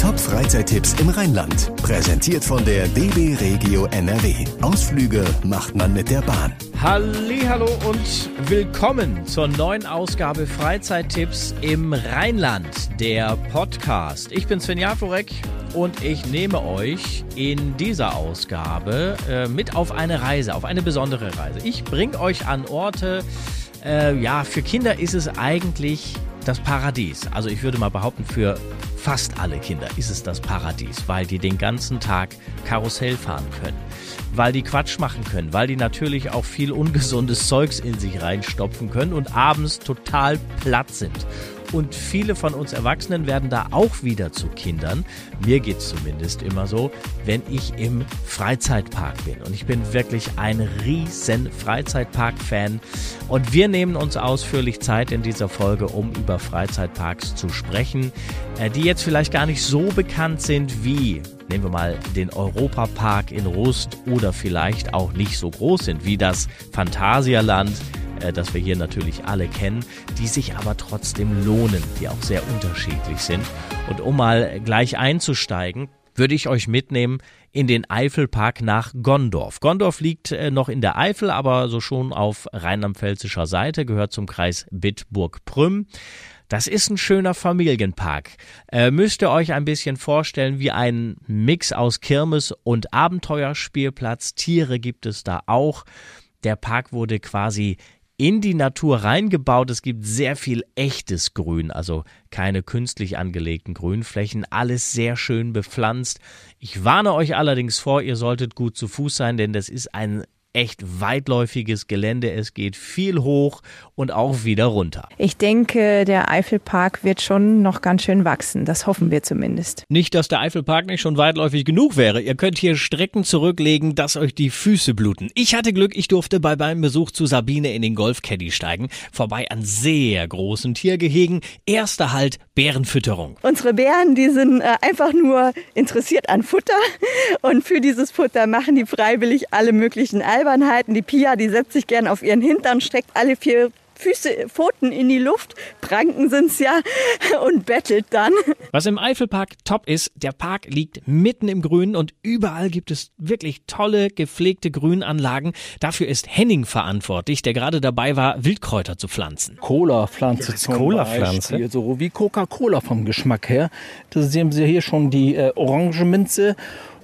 Top Freizeittipps im Rheinland. Präsentiert von der DB Regio NRW. Ausflüge macht man mit der Bahn. Hallo und willkommen zur neuen Ausgabe Freizeittipps im Rheinland, der Podcast. Ich bin Sven Jaforek und ich nehme euch in dieser Ausgabe äh, mit auf eine Reise, auf eine besondere Reise. Ich bringe euch an Orte, äh, ja, für Kinder ist es eigentlich das Paradies. Also ich würde mal behaupten, für fast alle Kinder ist es das Paradies, weil die den ganzen Tag Karussell fahren können, weil die Quatsch machen können, weil die natürlich auch viel ungesundes Zeugs in sich reinstopfen können und abends total platt sind. Und viele von uns Erwachsenen werden da auch wieder zu Kindern. Mir geht es zumindest immer so, wenn ich im Freizeitpark bin. Und ich bin wirklich ein riesen Freizeitpark-Fan. Und wir nehmen uns ausführlich Zeit in dieser Folge, um über Freizeitparks zu sprechen, äh, die jetzt vielleicht gar nicht so bekannt sind wie nehmen wir mal den Europapark in Rust oder vielleicht auch nicht so groß sind wie das Phantasialand äh, das wir hier natürlich alle kennen, die sich aber trotzdem lohnen, die auch sehr unterschiedlich sind. Und um mal gleich einzusteigen, würde ich euch mitnehmen in den Eifelpark nach Gondorf. Gondorf liegt äh, noch in der Eifel, aber so schon auf rheinland-pfälzischer Seite, gehört zum Kreis Bitburg-Prüm. Das ist ein schöner Familienpark. Äh, müsst ihr euch ein bisschen vorstellen wie ein Mix aus Kirmes und Abenteuerspielplatz. Tiere gibt es da auch. Der Park wurde quasi in die Natur reingebaut. Es gibt sehr viel echtes Grün, also keine künstlich angelegten Grünflächen, alles sehr schön bepflanzt. Ich warne euch allerdings vor, ihr solltet gut zu Fuß sein, denn das ist ein echt weitläufiges Gelände. Es geht viel hoch und auch wieder runter. Ich denke, der Eifelpark wird schon noch ganz schön wachsen. Das hoffen wir zumindest. Nicht, dass der Eifelpark nicht schon weitläufig genug wäre. Ihr könnt hier Strecken zurücklegen, dass euch die Füße bluten. Ich hatte Glück, ich durfte bei meinem Besuch zu Sabine in den Golfcaddy steigen. Vorbei an sehr großen Tiergehegen. Erster Halt Bärenfütterung. Unsere Bären, die sind äh, einfach nur interessiert an Futter. Und für dieses Futter machen die freiwillig alle möglichen Alben Albernheiten. Die Pia, die setzt sich gern auf ihren Hintern, streckt alle vier Füße, Pfoten in die Luft, Pranken sind's ja, und bettelt dann. Was im Eifelpark top ist, der Park liegt mitten im Grünen und überall gibt es wirklich tolle, gepflegte Grünanlagen. Dafür ist Henning verantwortlich, der gerade dabei war, Wildkräuter zu pflanzen. Cola-Pflanze zum Cola-Pflanze? So wie Coca-Cola vom Geschmack her. Da sehen Sie hier schon die äh, Orangenminze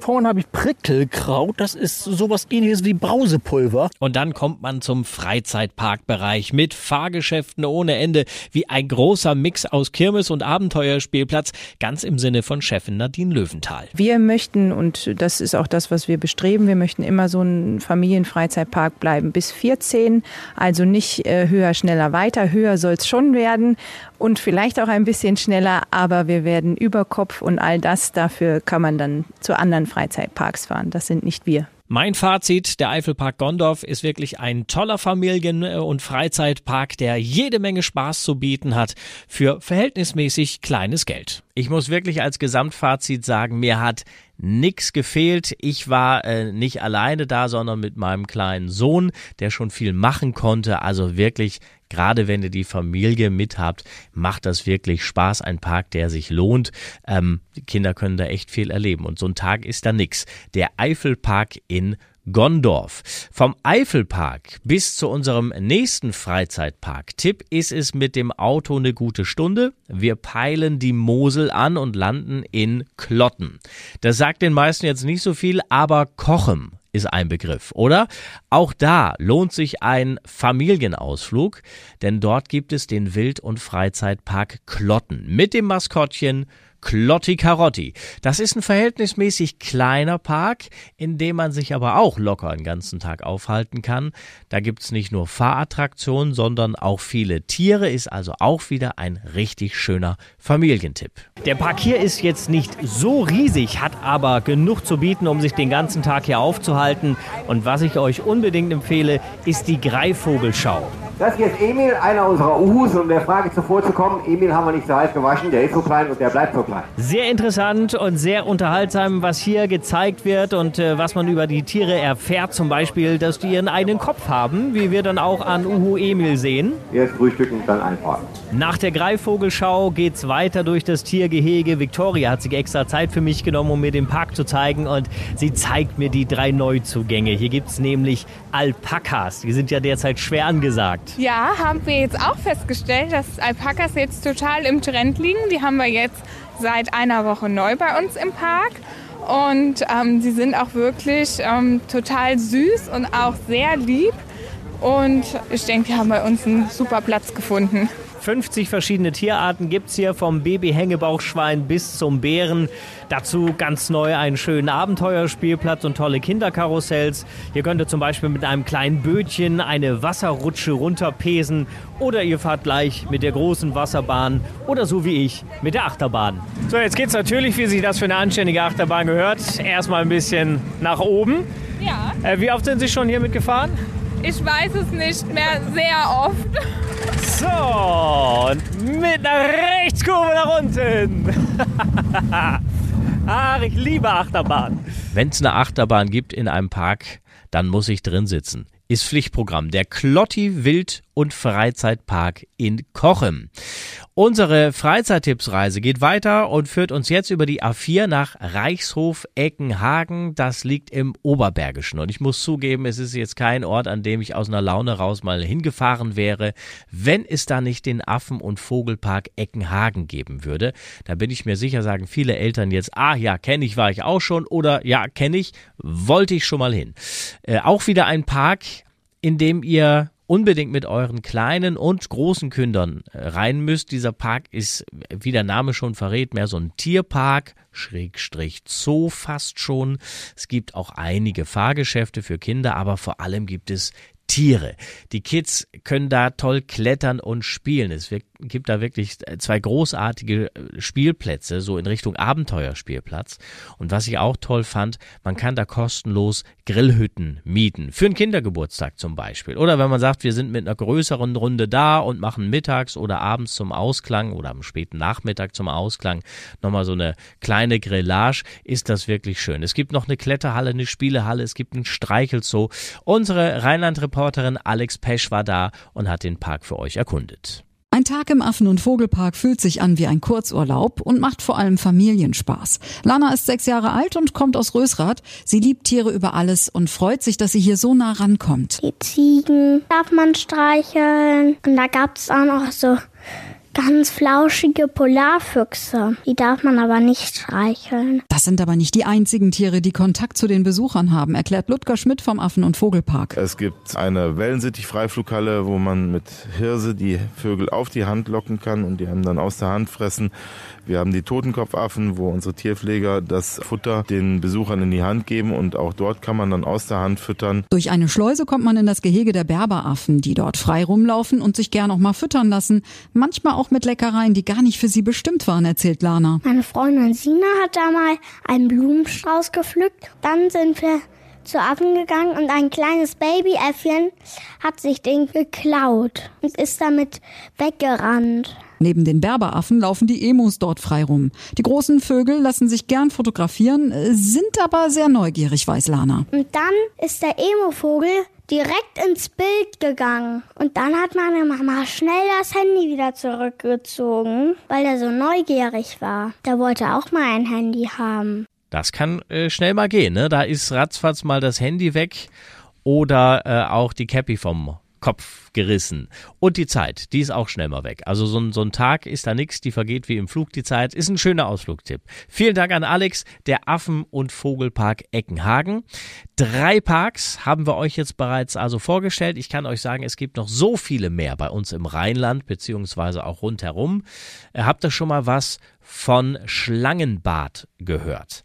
Vorne habe ich Prickelkraut. Das ist sowas ähnliches wie Brausepulver. Und dann kommt man zum Freizeitparkbereich mit Fahrgeschäften ohne Ende, wie ein großer Mix aus Kirmes und Abenteuerspielplatz, ganz im Sinne von Chefin Nadine Löwenthal. Wir möchten, und das ist auch das, was wir bestreben, wir möchten immer so ein Familienfreizeitpark bleiben bis 14. Also nicht äh, höher, schneller, weiter. Höher soll es schon werden und vielleicht auch ein bisschen schneller, aber wir werden über Kopf und all das. Dafür kann man dann zu anderen Freizeitparks fahren. Das sind nicht wir. Mein Fazit, der Eifelpark Gondorf ist wirklich ein toller Familien- und Freizeitpark, der jede Menge Spaß zu bieten hat für verhältnismäßig kleines Geld. Ich muss wirklich als Gesamtfazit sagen, mir hat nix gefehlt. Ich war äh, nicht alleine da, sondern mit meinem kleinen Sohn, der schon viel machen konnte. Also wirklich Gerade wenn ihr die Familie mit habt, macht das wirklich Spaß. Ein Park, der sich lohnt. Ähm, die Kinder können da echt viel erleben. Und so ein Tag ist da nix. Der Eifelpark in Gondorf. Vom Eifelpark bis zu unserem nächsten Freizeitpark. Tipp ist es mit dem Auto eine gute Stunde. Wir peilen die Mosel an und landen in Klotten. Das sagt den meisten jetzt nicht so viel, aber Kochem ist ein Begriff, oder? Auch da lohnt sich ein Familienausflug, denn dort gibt es den Wild- und Freizeitpark Klotten mit dem Maskottchen Clotti Carotti. Das ist ein verhältnismäßig kleiner Park, in dem man sich aber auch locker den ganzen Tag aufhalten kann. Da gibt's nicht nur Fahrattraktionen, sondern auch viele Tiere, ist also auch wieder ein richtig schöner Familientipp. Der Park hier ist jetzt nicht so riesig, hat aber genug zu bieten, um sich den ganzen Tag hier aufzuhalten. Und was ich euch unbedingt empfehle, ist die Greifvogelschau. Das hier ist Emil, einer unserer Uhus, um der Frage zuvor zu kommen. Emil haben wir nicht so heiß gewaschen, der ist so klein und der bleibt so klein. Sehr interessant und sehr unterhaltsam, was hier gezeigt wird und äh, was man über die Tiere erfährt. Zum Beispiel, dass die ihren eigenen Kopf haben, wie wir dann auch an Uhu Emil sehen. Erst frühstücken, dann einparken. Nach der Greifvogelschau geht's weiter durch das Tiergehege. Victoria hat sich extra Zeit für mich genommen, um mir den Park zu zeigen und sie zeigt mir die drei Neuzugänge. Hier gibt's nämlich Alpakas. Die sind ja derzeit schwer angesagt. Ja, haben wir jetzt auch festgestellt, dass Alpakas jetzt total im Trend liegen. Die haben wir jetzt seit einer Woche neu bei uns im Park. Und ähm, sie sind auch wirklich ähm, total süß und auch sehr lieb. Und ich denke, wir haben bei uns einen super Platz gefunden. 50 verschiedene Tierarten gibt es hier, vom Baby-Hängebauchschwein bis zum Bären. Dazu ganz neu einen schönen Abenteuerspielplatz und tolle Kinderkarussells. Hier könnt ihr zum Beispiel mit einem kleinen Bötchen eine Wasserrutsche runterpesen oder ihr fahrt gleich mit der großen Wasserbahn oder so wie ich mit der Achterbahn. So, jetzt geht's natürlich, wie sich das für eine anständige Achterbahn gehört, erstmal ein bisschen nach oben. Ja. Äh, wie oft sind Sie schon hier mitgefahren? Ich weiß es nicht mehr sehr oft. So, und mit einer Rechtskurve nach unten. Ach, ich liebe Achterbahn. Wenn es eine Achterbahn gibt in einem Park, dann muss ich drin sitzen. Ist Pflichtprogramm. Der Klotti Wild- und Freizeitpark in Kochem. Unsere Freizeittippsreise geht weiter und führt uns jetzt über die A4 nach Reichshof Eckenhagen. Das liegt im Oberbergischen. Und ich muss zugeben, es ist jetzt kein Ort, an dem ich aus einer Laune raus mal hingefahren wäre, wenn es da nicht den Affen- und Vogelpark Eckenhagen geben würde. Da bin ich mir sicher, sagen viele Eltern jetzt, ah ja, kenne ich, war ich auch schon oder ja, kenne ich, wollte ich schon mal hin. Äh, auch wieder ein Park, in dem ihr unbedingt mit euren kleinen und großen Kindern äh, rein müsst. Dieser Park ist, wie der Name schon verrät, mehr so ein Tierpark, Schrägstrich Zoo fast schon. Es gibt auch einige Fahrgeschäfte für Kinder, aber vor allem gibt es Tiere. Die Kids können da toll klettern und spielen. Es gibt da wirklich zwei großartige äh, Spielplätze, so in Richtung Abenteuerspielplatz. Und was ich auch toll fand, man kann da kostenlos Grillhütten mieten. Für einen Kindergeburtstag zum Beispiel. Oder wenn man sagt, wir sind mit einer größeren Runde da und machen mittags oder abends zum Ausklang oder am späten Nachmittag zum Ausklang nochmal so eine kleine Grillage, ist das wirklich schön. Es gibt noch eine Kletterhalle, eine Spielehalle, es gibt einen Streichelzoo. Unsere Rheinland-Reporterin Alex Pesch war da und hat den Park für euch erkundet. Ein Tag im Affen- und Vogelpark fühlt sich an wie ein Kurzurlaub und macht vor allem Familienspaß. Lana ist sechs Jahre alt und kommt aus Rösrath. Sie liebt Tiere über alles und freut sich, dass sie hier so nah rankommt. Die Ziegen darf man streicheln. Und da gab es auch noch so ganz flauschige Polarfüchse. Die darf man aber nicht streicheln. Das sind aber nicht die einzigen Tiere, die Kontakt zu den Besuchern haben, erklärt Ludger Schmidt vom Affen- und Vogelpark. Es gibt eine Wellensittich-Freiflughalle, wo man mit Hirse die Vögel auf die Hand locken kann und die einem dann aus der Hand fressen. Wir haben die Totenkopfaffen, wo unsere Tierpfleger das Futter den Besuchern in die Hand geben und auch dort kann man dann aus der Hand füttern. Durch eine Schleuse kommt man in das Gehege der Berberaffen, die dort frei rumlaufen und sich gern auch mal füttern lassen. Manchmal auch mit Leckereien, die gar nicht für sie bestimmt waren, erzählt Lana. Meine Freundin Sina hat da mal einen Blumenstrauß gepflückt. Dann sind wir zu Affen gegangen und ein kleines Babyäffchen hat sich den geklaut und ist damit weggerannt. Neben den Berberaffen laufen die Emus dort frei rum. Die großen Vögel lassen sich gern fotografieren, sind aber sehr neugierig, weiß Lana. Und dann ist der Emo-Vogel direkt ins Bild gegangen. Und dann hat meine Mama schnell das Handy wieder zurückgezogen, weil er so neugierig war. Der wollte auch mal ein Handy haben. Das kann äh, schnell mal gehen, ne? Da ist ratzfatz mal das Handy weg oder äh, auch die Cappy vom Kopf gerissen. Und die Zeit, die ist auch schnell mal weg. Also so ein, so ein Tag ist da nichts, die vergeht wie im Flug die Zeit. Ist ein schöner Ausflugtipp. Vielen Dank an Alex, der Affen- und Vogelpark Eckenhagen. Drei Parks haben wir euch jetzt bereits also vorgestellt. Ich kann euch sagen, es gibt noch so viele mehr bei uns im Rheinland, beziehungsweise auch rundherum. Habt ihr schon mal was von Schlangenbad gehört?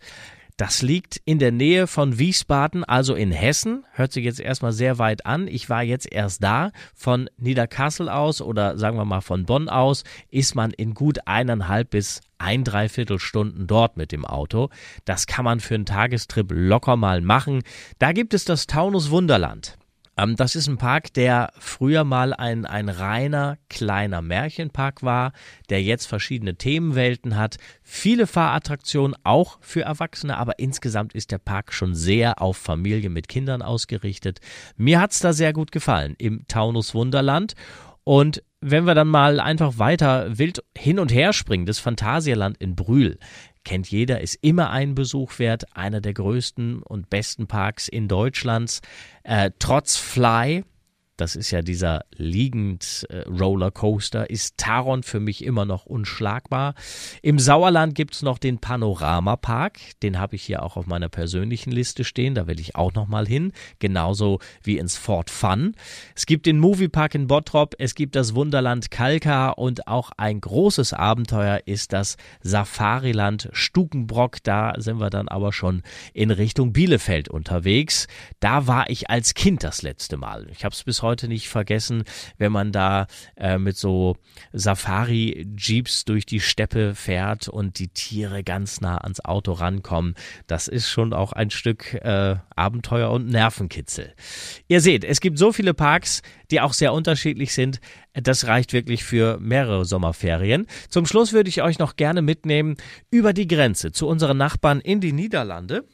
Das liegt in der Nähe von Wiesbaden, also in Hessen. Hört sich jetzt erstmal sehr weit an. Ich war jetzt erst da. Von Niederkassel aus oder sagen wir mal von Bonn aus ist man in gut eineinhalb bis ein Dreiviertel Stunden dort mit dem Auto. Das kann man für einen Tagestrip locker mal machen. Da gibt es das Taunus Wunderland. Ähm, das ist ein Park, der früher mal ein, ein reiner kleiner Märchenpark war, der jetzt verschiedene Themenwelten hat, viele Fahrattraktionen auch für Erwachsene, aber insgesamt ist der Park schon sehr auf Familie mit Kindern ausgerichtet. Mir hat's da sehr gut gefallen im Taunus Wunderland und wenn wir dann mal einfach weiter wild hin und her springen, das Phantasialand in Brühl, kennt jeder, ist immer ein Besuch wert, einer der größten und besten Parks in Deutschlands. Äh, trotz Fly, das ist ja dieser liegend äh, Rollercoaster, ist Taron für mich immer noch unschlagbar. Im Sauerland gibt's noch den Panoramapark, den habe ich hier auch auf meiner persönlichen Liste stehen, da will ich auch noch mal hin, genauso wie ins Fort Fun. Es gibt den Moviepark in Bottrop, es gibt das Wunderland Kalka und auch ein großes Abenteuer ist das Safariland Stukenbrock, da sind wir dann aber schon in Richtung Bielefeld unterwegs. Da war ich als Kind das letzte Mal. Ich habe es bis heute nicht vergessen, wenn man da äh, mit so Safari-Jeeps durch die Steppe fährt und die Tiere ganz nah ans Auto rankommen. Das ist schon auch ein Stück äh, Abenteuer und Nervenkitzel. Ihr seht, es gibt so viele Parks, die auch sehr unterschiedlich sind. Das reicht wirklich für mehrere Sommerferien. Zum Schluss würde ich euch noch gerne mitnehmen über die Grenze zu unseren Nachbarn in die Niederlande.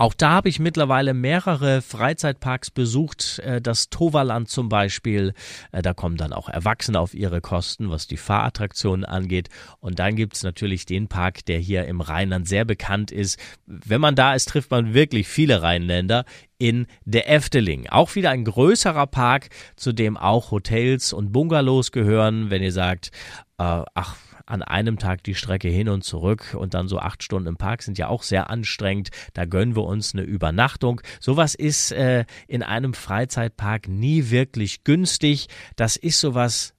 Auch da habe ich mittlerweile mehrere Freizeitparks besucht, äh, das Toverland zum Beispiel. Äh, da kommen dann auch Erwachsene auf ihre Kosten, was die Fahrattraktionen angeht. Und dann gibt es natürlich den Park, der hier im Rheinland sehr bekannt ist. Wenn man da ist, trifft man wirklich viele Rheinländer in der Efteling. Auch wieder ein größerer Park, zu dem auch Hotels und Bungalows gehören. Wenn ihr sagt, äh, ach, an einem Tag die Strecke hin und zurück und dann so acht Stunden im Park sind ja auch sehr anstrengend. Da gönnen wir uns eine Übernachtung. Sowas ist äh, in einem Freizeitpark nie wirklich günstig. Das ist sowas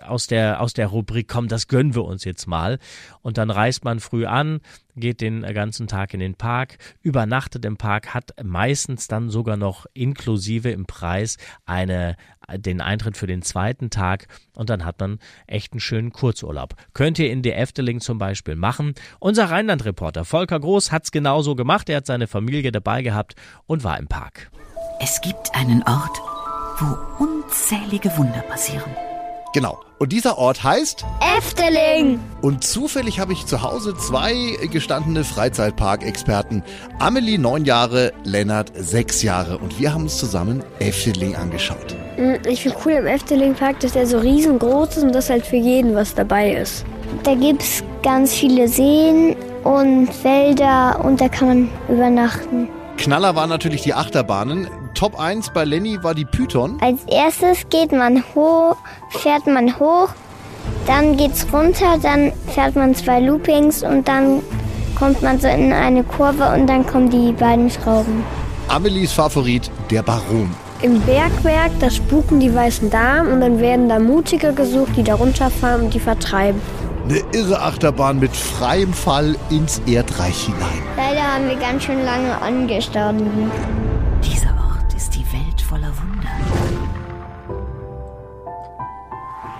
aus der, aus der Rubrik, komm, das gönnen wir uns jetzt mal. Und dann reist man früh an, geht den ganzen Tag in den Park, übernachtet im Park, hat meistens dann sogar noch inklusive im Preis eine, den Eintritt für den zweiten Tag und dann hat man echt einen schönen Kurzurlaub. Könnt ihr in der Efteling zum Beispiel machen. Unser Rheinland-Reporter Volker Groß hat's genauso gemacht. Er hat seine Familie dabei gehabt und war im Park. Es gibt einen Ort, wo unzählige Wunder passieren. Genau. Und dieser Ort heißt Efteling. Und zufällig habe ich zu Hause zwei gestandene Freizeitpark-Experten. Amelie neun Jahre, Lennart sechs Jahre. Und wir haben uns zusammen Efteling angeschaut. Hm, ich finde cool im Efteling-Park, dass der so riesengroß ist und dass halt für jeden was dabei ist. Da gibt es ganz viele Seen und Wälder und da kann man übernachten. Knaller waren natürlich die Achterbahnen. Top 1 bei Lenny war die Python. Als erstes geht man hoch, fährt man hoch, dann geht's runter, dann fährt man zwei Loopings und dann kommt man so in eine Kurve und dann kommen die beiden Schrauben. Amelies Favorit, der Baron. Im Bergwerk, da spuken die weißen Damen und dann werden da Mutige gesucht, die da runterfahren und die vertreiben. Eine irre Achterbahn mit freiem Fall ins Erdreich hinein. Leider haben wir ganz schön lange angestanden.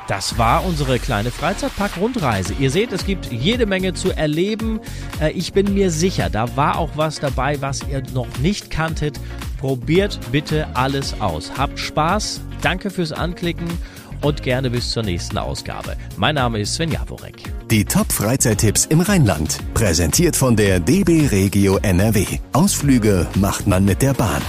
Das war unsere kleine Freizeitpark-Rundreise. Ihr seht, es gibt jede Menge zu erleben. Äh, Ich bin mir sicher, da war auch was dabei, was ihr noch nicht kanntet. Probiert bitte alles aus. Habt Spaß. Danke fürs Anklicken und gerne bis zur nächsten Ausgabe. Mein Name ist Sven Jaworek. Die Top-Freizeittipps im Rheinland. Präsentiert von der DB Regio NRW. Ausflüge macht man mit der Bahn.